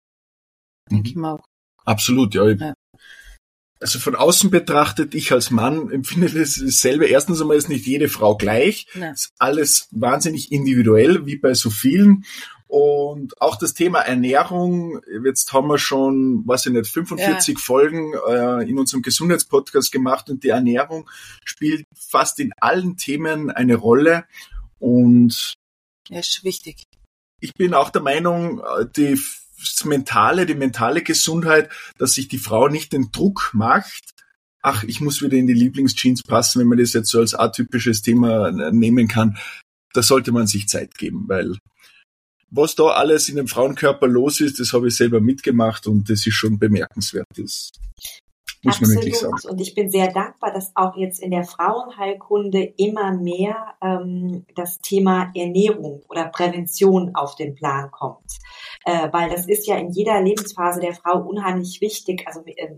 Denke ich mhm. mal auch. Absolut, ja. ja. Also von außen betrachtet, ich als Mann empfinde dasselbe. Erstens einmal ist nicht jede Frau gleich. Ja. Ist alles wahnsinnig individuell, wie bei so vielen. Und auch das Thema Ernährung, jetzt haben wir schon, weiß ich nicht, 45 ja. Folgen äh, in unserem Gesundheitspodcast gemacht und die Ernährung spielt fast in allen Themen eine Rolle. Und ja, ist wichtig. Ich bin auch der Meinung, äh, die mentale, die mentale Gesundheit, dass sich die Frau nicht den Druck macht, ach, ich muss wieder in die Lieblingsjeans passen, wenn man das jetzt so als atypisches Thema nehmen kann. Da sollte man sich Zeit geben, weil was da alles in dem Frauenkörper los ist, das habe ich selber mitgemacht und das ist schon bemerkenswert. Das muss Absolut. man wirklich sagen. Und ich bin sehr dankbar, dass auch jetzt in der Frauenheilkunde immer mehr ähm, das Thema Ernährung oder Prävention auf den Plan kommt. Äh, weil das ist ja in jeder Lebensphase der Frau unheimlich wichtig. Also äh,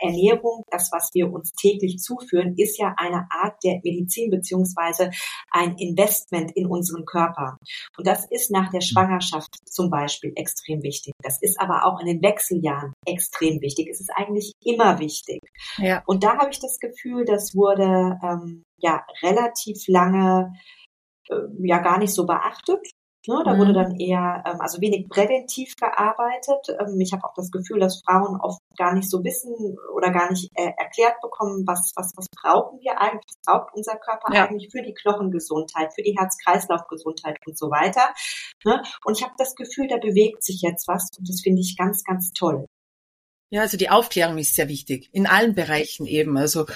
Ernährung, das, was wir uns täglich zuführen, ist ja eine Art der Medizin beziehungsweise ein Investment in unseren Körper. Und das ist nach der Schwangerschaft zum Beispiel extrem wichtig. Das ist aber auch in den Wechseljahren extrem wichtig. Es ist eigentlich immer wichtig. Ja. Und da habe ich das Gefühl, das wurde ähm, ja relativ lange äh, ja gar nicht so beachtet. Ne, da mhm. wurde dann eher, ähm, also wenig präventiv gearbeitet. Ähm, ich habe auch das Gefühl, dass Frauen oft gar nicht so wissen oder gar nicht äh, erklärt bekommen, was, was, was brauchen wir eigentlich, was braucht unser Körper ja. eigentlich für die Knochengesundheit, für die Herz-Kreislauf-Gesundheit und so weiter. Ne? Und ich habe das Gefühl, da bewegt sich jetzt was und das finde ich ganz, ganz toll. Ja, also die Aufklärung ist sehr wichtig, in allen Bereichen eben. Also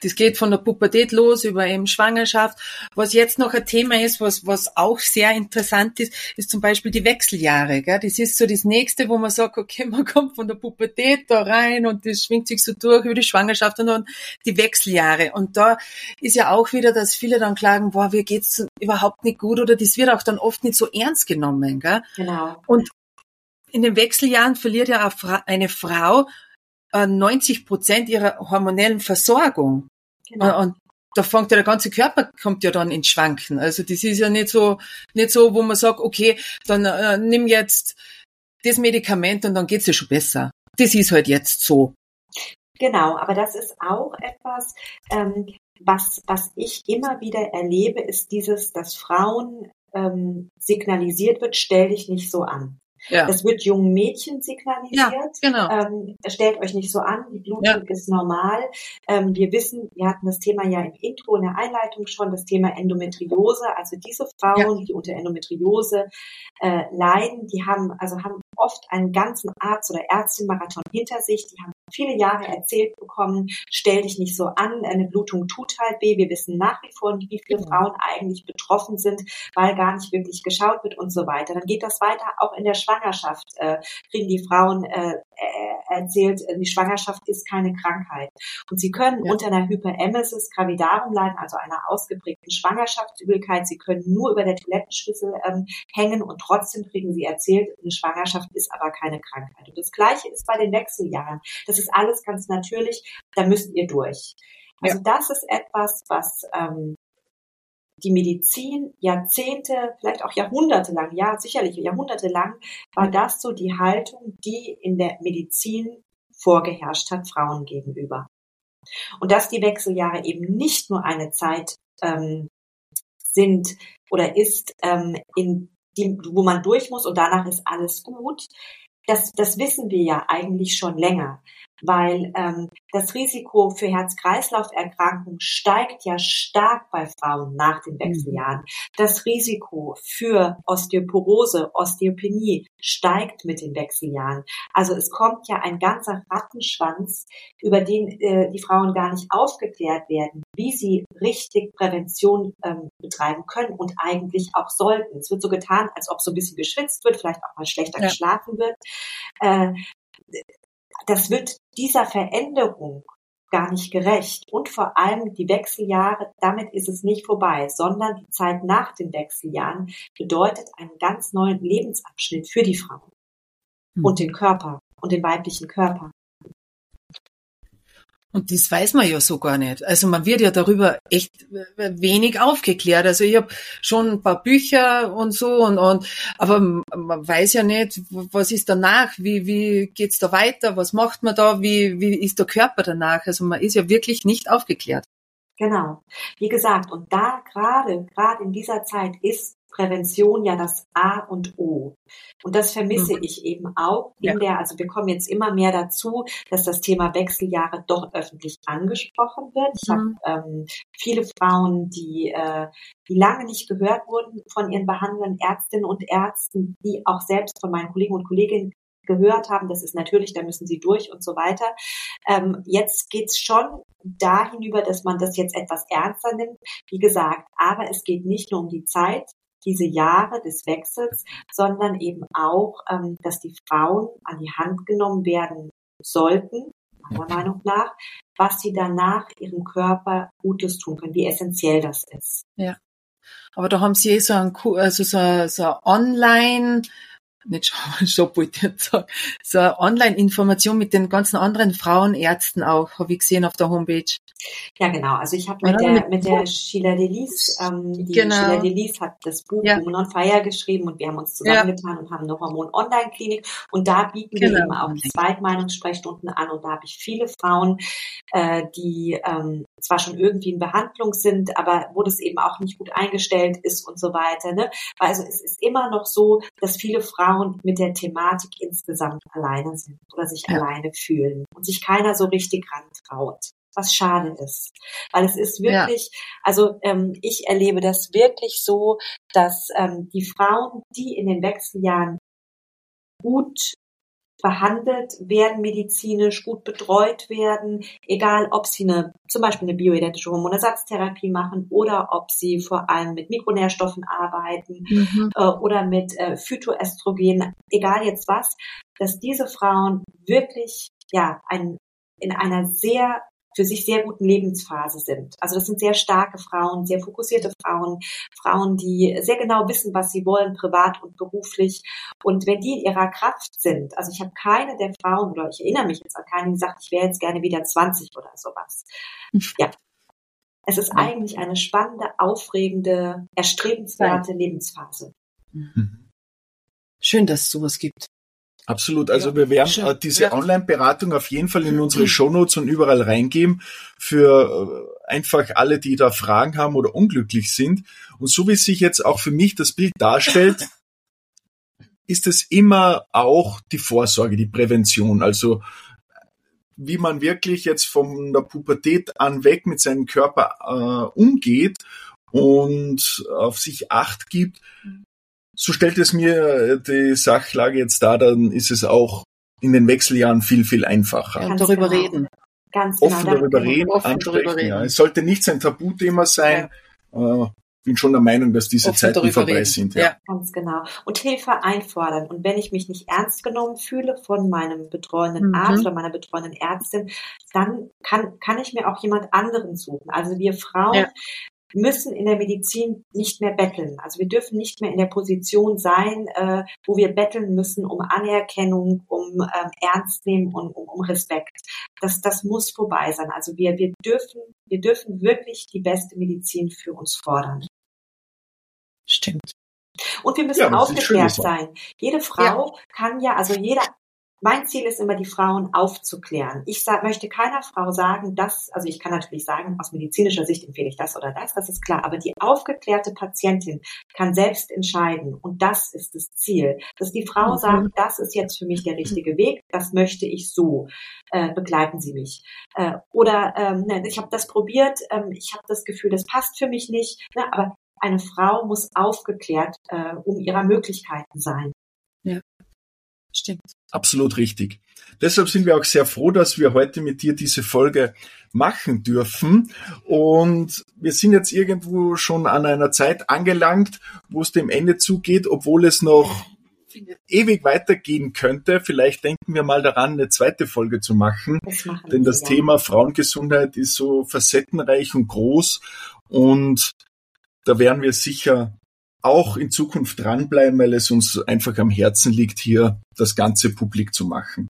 das geht von der Pubertät los über eben Schwangerschaft. Was jetzt noch ein Thema ist, was, was auch sehr interessant ist, ist zum Beispiel die Wechseljahre. Gell? Das ist so das Nächste, wo man sagt, okay, man kommt von der Pubertät da rein und das schwingt sich so durch über die Schwangerschaft und dann die Wechseljahre. Und da ist ja auch wieder, dass viele dann klagen, boah, mir geht's überhaupt nicht gut oder das wird auch dann oft nicht so ernst genommen. Gell? Genau. Und in den Wechseljahren verliert ja eine Frau 90 äh, Prozent ihrer hormonellen Versorgung. Genau. Und da fängt ja der ganze Körper kommt ja dann ins Schwanken. Also das ist ja nicht so nicht so, wo man sagt, okay, dann äh, nimm jetzt das Medikament und dann geht's dir schon besser. Das ist halt jetzt so. Genau, aber das ist auch etwas, ähm, was was ich immer wieder erlebe, ist dieses, dass Frauen ähm, signalisiert wird, stell dich nicht so an. Ja. Das wird jungen Mädchen signalisiert. Ja, genau. Ähm, stellt euch nicht so an, die Blutung ja. ist normal. Ähm, wir wissen, wir hatten das Thema ja im Intro, in der Einleitung schon, das Thema Endometriose. Also diese Frauen, ja. die unter Endometriose äh, leiden, die haben, also haben oft einen ganzen Arzt- oder Ärztin-Marathon hinter sich. Die haben viele Jahre erzählt bekommen, stell dich nicht so an, eine Blutung tut halt weh. Wir wissen nach wie vor nicht, wie viele genau. Frauen eigentlich betroffen sind, weil gar nicht wirklich geschaut wird und so weiter. Dann geht das weiter, auch in der Schwangerschaft äh, kriegen die Frauen äh, äh erzählt, äh, die Schwangerschaft ist keine Krankheit. Und sie können ja. unter einer Hyperemesis gravidarum leiden, also einer ausgeprägten Schwangerschaftsübelkeit. Sie können nur über der Toilettenschüssel ähm, hängen und trotzdem kriegen sie erzählt, eine Schwangerschaft ist aber keine Krankheit. Und das Gleiche ist bei den Wechseljahren. Das ist alles ganz natürlich. Da müsst ihr durch. Also ja. das ist etwas, was ähm, die Medizin Jahrzehnte, vielleicht auch Jahrhunderte lang, ja, sicherlich Jahrhunderte lang, war das so die Haltung, die in der Medizin vorgeherrscht hat Frauen gegenüber. Und dass die Wechseljahre eben nicht nur eine Zeit ähm, sind oder ist, ähm, in die, wo man durch muss und danach ist alles gut, das, das wissen wir ja eigentlich schon länger weil ähm, das Risiko für Herz-Kreislauf-Erkrankungen steigt ja stark bei Frauen nach den. Wechseljahren. Das Risiko für Osteoporose, Osteopenie steigt mit den Wechseljahren. Also es kommt ja ein ganzer Rattenschwanz, über den äh, die Frauen gar nicht aufgeklärt werden, wie sie richtig Prävention ähm, betreiben können und eigentlich auch sollten. Es wird so getan, als ob so ein bisschen geschwitzt wird, vielleicht auch mal schlechter ja. geschlafen wird. Äh, das wird dieser Veränderung gar nicht gerecht. Und vor allem die Wechseljahre, damit ist es nicht vorbei, sondern die Zeit nach den Wechseljahren bedeutet einen ganz neuen Lebensabschnitt für die Frauen hm. und den Körper und den weiblichen Körper. Und das weiß man ja so gar nicht. Also man wird ja darüber echt wenig aufgeklärt. Also ich habe schon ein paar Bücher und so und, und aber man weiß ja nicht, was ist danach, wie wie geht's da weiter, was macht man da, wie wie ist der Körper danach? Also man ist ja wirklich nicht aufgeklärt. Genau. Wie gesagt, und da gerade gerade in dieser Zeit ist Prävention ja das A und O. Und das vermisse mhm. ich eben auch in ja. der, also wir kommen jetzt immer mehr dazu, dass das Thema Wechseljahre doch öffentlich angesprochen wird. Ich mhm. habe ähm, viele Frauen, die, äh, die lange nicht gehört wurden von ihren behandelnden Ärztinnen und Ärzten, die auch selbst von meinen Kollegen und Kolleginnen gehört haben, das ist natürlich, da müssen sie durch und so weiter. Ähm, jetzt geht's schon dahin über, dass man das jetzt etwas ernster nimmt. Wie gesagt, aber es geht nicht nur um die Zeit, diese Jahre des Wechsels, sondern eben auch, ähm, dass die Frauen an die Hand genommen werden sollten, meiner. Meinung nach, was sie danach ihrem Körper Gutes tun können, wie essentiell das ist. Ja. Aber da haben sie eh so ein, also so, so online nicht Shop, wollte ich jetzt sagen, so eine Online-Information mit den ganzen anderen Frauenärzten auch, habe ich gesehen auf der Homepage. Ja, genau. Also ich habe mit, der, mit der Sheila Delis, ähm, die genau. Sheila Delis hat das Buch ja. Woman on Fire geschrieben und wir haben uns zusammengetan ja. und haben eine Hormon-Online-Klinik und da bieten genau. wir eben auch Zweitmeinungssprechstunden an und da habe ich viele Frauen, äh, die ähm, zwar schon irgendwie in Behandlung sind, aber wo das eben auch nicht gut eingestellt ist und so weiter. Ne? Also es ist immer noch so, dass viele Frauen mit der Thematik insgesamt alleine sind oder sich ja. alleine fühlen und sich keiner so richtig rantraut. Was schade ist. Weil es ist wirklich, ja. also ähm, ich erlebe das wirklich so, dass ähm, die Frauen, die in den Wechseljahren gut behandelt werden, medizinisch gut betreut werden, egal ob sie eine, zum Beispiel eine bioidentische Hormonersatztherapie machen oder ob sie vor allem mit Mikronährstoffen arbeiten mhm. äh, oder mit äh, Phytoestrogen, egal jetzt was, dass diese Frauen wirklich ja ein, in einer sehr für sich sehr guten Lebensphase sind. Also das sind sehr starke Frauen, sehr fokussierte Frauen, Frauen, die sehr genau wissen, was sie wollen, privat und beruflich. Und wenn die in ihrer Kraft sind, also ich habe keine der Frauen, oder ich erinnere mich jetzt an keine, die sagt, ich wäre jetzt gerne wieder 20 oder sowas. Ja. Es ist eigentlich eine spannende, aufregende, erstrebenswerte Lebensphase. Mhm. Schön, dass es sowas gibt. Absolut. Also ja, wir werden schön. Äh, diese. Online-Beratung auf jeden Fall in unsere Shownotes und überall reingeben für äh, einfach alle, die da Fragen haben oder unglücklich sind. Und so wie sich jetzt auch für mich das Bild darstellt, ist es immer auch die Vorsorge, die Prävention. Also wie man wirklich jetzt von der Pubertät an weg mit seinem Körper äh, umgeht und auf sich Acht gibt, mhm so stellt es mir die Sachlage jetzt dar, dann ist es auch in den Wechseljahren viel, viel einfacher. Und darüber genau. reden. Ganz genau. Offen darüber reden, offen ansprechen. Darüber reden. Ja. Es sollte nicht ein Tabuthema sein. Ja. Äh, bin schon der Meinung, dass diese Offen Zeiten vorbei reden. sind. Ja. ja. Ganz genau. Und Hilfe einfordern. Und wenn ich mich nicht ernst genommen fühle von meinem betreuenden mhm. Arzt oder meiner betreuenden Ärztin, dann kann, kann ich mir auch jemand anderen suchen. Also wir Frauen ja müssen in der Medizin nicht mehr betteln. Also wir dürfen nicht mehr in der Position sein, äh, wo wir betteln müssen um Anerkennung, um ähm, Ernst nehmen und um, um Respekt. Das, das muss vorbei sein. Also wir, wir dürfen, wir dürfen wirklich die beste Medizin für uns fordern. Stimmt. Und wir müssen ja, aufgeklärt sein. Jede Frau ja. kann ja, also jeder mein Ziel ist immer, die Frauen aufzuklären. Ich sag, möchte keiner Frau sagen, dass, also ich kann natürlich sagen, aus medizinischer Sicht empfehle ich das oder das, das ist klar, aber die aufgeklärte Patientin kann selbst entscheiden und das ist das Ziel, dass die Frau mhm. sagt, das ist jetzt für mich der richtige Weg, das möchte ich so, äh, begleiten Sie mich. Äh, oder ähm, ne, ich habe das probiert, ähm, ich habe das Gefühl, das passt für mich nicht, ne, aber eine Frau muss aufgeklärt äh, um ihrer Möglichkeiten sein. Ja. Stimmt. Absolut richtig. Deshalb sind wir auch sehr froh, dass wir heute mit dir diese Folge machen dürfen. Und wir sind jetzt irgendwo schon an einer Zeit angelangt, wo es dem Ende zugeht, obwohl es noch ewig weitergehen könnte. Vielleicht denken wir mal daran, eine zweite Folge zu machen. Das denn das ja. Thema Frauengesundheit ist so facettenreich und groß. Und da werden wir sicher auch in Zukunft dranbleiben, weil es uns einfach am Herzen liegt, hier das Ganze publik zu machen.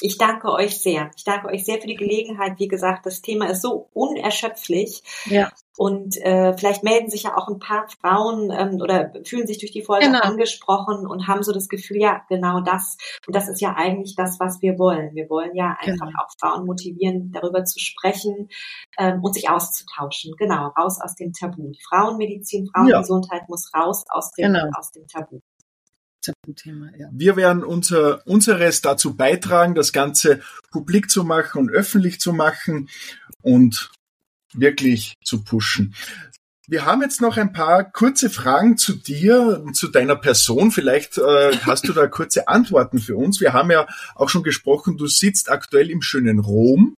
Ich danke euch sehr. Ich danke euch sehr für die Gelegenheit. Wie gesagt, das Thema ist so unerschöpflich. Ja. Und äh, vielleicht melden sich ja auch ein paar Frauen ähm, oder fühlen sich durch die Folge genau. angesprochen und haben so das Gefühl, ja, genau das. Und das ist ja eigentlich das, was wir wollen. Wir wollen ja einfach genau. auch Frauen motivieren, darüber zu sprechen ähm, und sich auszutauschen. Genau, raus aus dem Tabu. Die Frauenmedizin, Frauengesundheit ja. muss raus aus dem, genau. aus dem Tabu. Tabuthema, ja. Wir werden unser, unseres dazu beitragen, das Ganze publik zu machen und öffentlich zu machen und wirklich zu pushen. Wir haben jetzt noch ein paar kurze Fragen zu dir, zu deiner Person. Vielleicht äh, hast du da kurze Antworten für uns. Wir haben ja auch schon gesprochen, du sitzt aktuell im schönen Rom.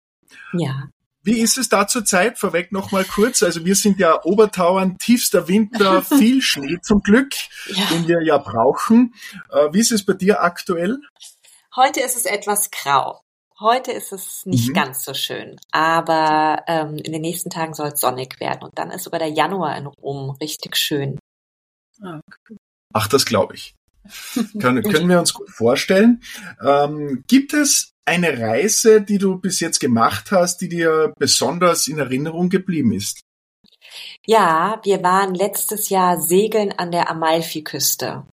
Ja. Wie ist es da zur Zeit? Vorweg noch mal kurz. Also wir sind ja Obertauern, tiefster Winter, viel Schnee zum Glück, ja. den wir ja brauchen. Äh, wie ist es bei dir aktuell? Heute ist es etwas grau. Heute ist es nicht mhm. ganz so schön, aber ähm, in den nächsten Tagen soll es sonnig werden und dann ist sogar der Januar in Rom richtig schön. Ach, das glaube ich. Können, können wir uns gut vorstellen. Ähm, gibt es eine Reise, die du bis jetzt gemacht hast, die dir besonders in Erinnerung geblieben ist? Ja, wir waren letztes Jahr segeln an der Amalfiküste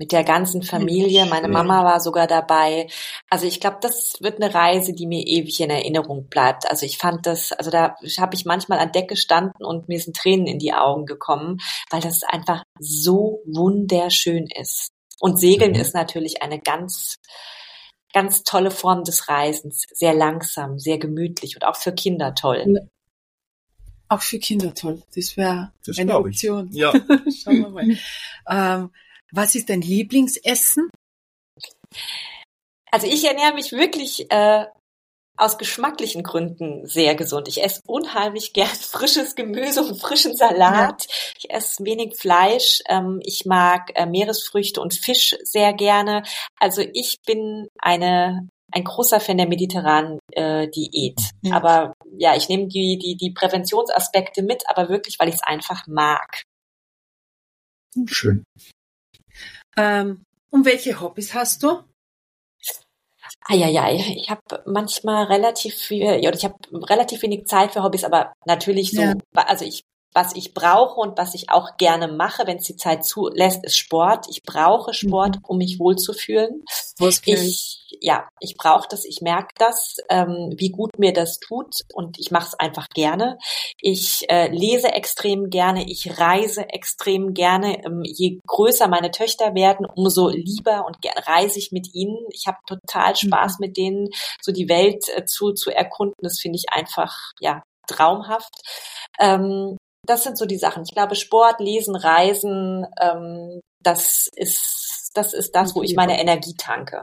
mit der ganzen Familie. Meine Mama war sogar dabei. Also ich glaube, das wird eine Reise, die mir ewig in Erinnerung bleibt. Also ich fand das, also da habe ich manchmal an Deck gestanden und mir sind Tränen in die Augen gekommen, weil das einfach so wunderschön ist. Und Segeln mhm. ist natürlich eine ganz ganz tolle Form des Reisens. Sehr langsam, sehr gemütlich und auch für Kinder toll. Auch für Kinder toll. Das wäre eine Option. Ja. Schauen wir mal. Ähm, was ist dein Lieblingsessen? Also ich ernähre mich wirklich äh, aus geschmacklichen Gründen sehr gesund. Ich esse unheimlich gern frisches Gemüse und frischen Salat. Ja. Ich esse wenig Fleisch. Ähm, ich mag äh, Meeresfrüchte und Fisch sehr gerne. Also ich bin eine ein großer Fan der mediterranen äh, Diät. Ja. Aber ja, ich nehme die, die, die Präventionsaspekte mit, aber wirklich, weil ich es einfach mag. Schön. Ähm, und welche Hobbys hast du? Eieiei, ich habe manchmal relativ viel, oder ich habe relativ wenig Zeit für Hobbys, aber natürlich so, ja. also ich was ich brauche und was ich auch gerne mache, wenn es die Zeit zulässt, ist Sport. Ich brauche Sport, mhm. um mich wohlzufühlen. Ich, ja, ich brauche das, ich merke das, ähm, wie gut mir das tut und ich mache es einfach gerne. Ich äh, lese extrem gerne, ich reise extrem gerne. Ähm, je größer meine Töchter werden, umso lieber und gern reise ich mit ihnen. Ich habe total Spaß mhm. mit denen, so die Welt äh, zu, zu erkunden. Das finde ich einfach, ja, traumhaft. Ähm, das sind so die Sachen. Ich glaube, Sport, Lesen, Reisen, ähm, das ist das ist das, wo ich meine Energie tanke.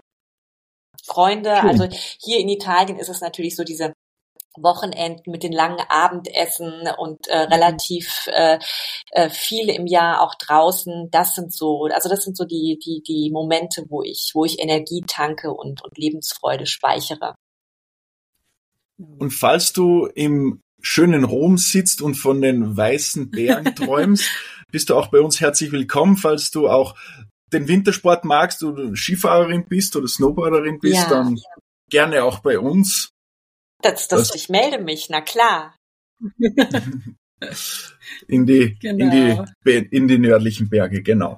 Freunde, Schön. also hier in Italien ist es natürlich so diese Wochenenden mit den langen Abendessen und äh, mhm. relativ äh, äh, viel im Jahr auch draußen. Das sind so, also das sind so die die die Momente, wo ich wo ich Energie tanke und und Lebensfreude speichere. Und falls du im schönen Rom sitzt und von den weißen Bergen träumst, bist du auch bei uns herzlich willkommen. Falls du auch den Wintersport magst oder Skifahrerin bist oder Snowboarderin bist, ja, dann gerne auch bei uns. Das, das, das, ich melde mich, na klar. in die, genau. in die, in die nördlichen Berge, genau.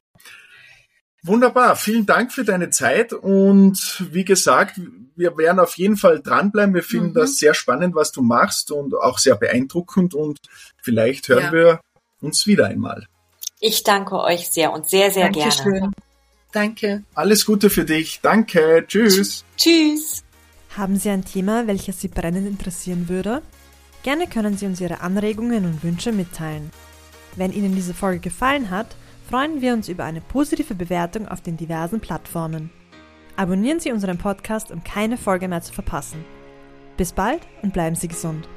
Wunderbar, vielen Dank für deine Zeit und wie gesagt, wir werden auf jeden Fall dranbleiben. Wir finden mhm. das sehr spannend, was du machst und auch sehr beeindruckend und vielleicht hören ja. wir uns wieder einmal. Ich danke euch sehr und sehr, sehr Dankeschön. gerne. Danke. Alles Gute für dich. Danke. Tschüss. Tschüss. Haben Sie ein Thema, welches Sie brennend interessieren würde? Gerne können Sie uns Ihre Anregungen und Wünsche mitteilen. Wenn Ihnen diese Folge gefallen hat, freuen wir uns über eine positive Bewertung auf den diversen Plattformen. Abonnieren Sie unseren Podcast, um keine Folge mehr zu verpassen. Bis bald und bleiben Sie gesund.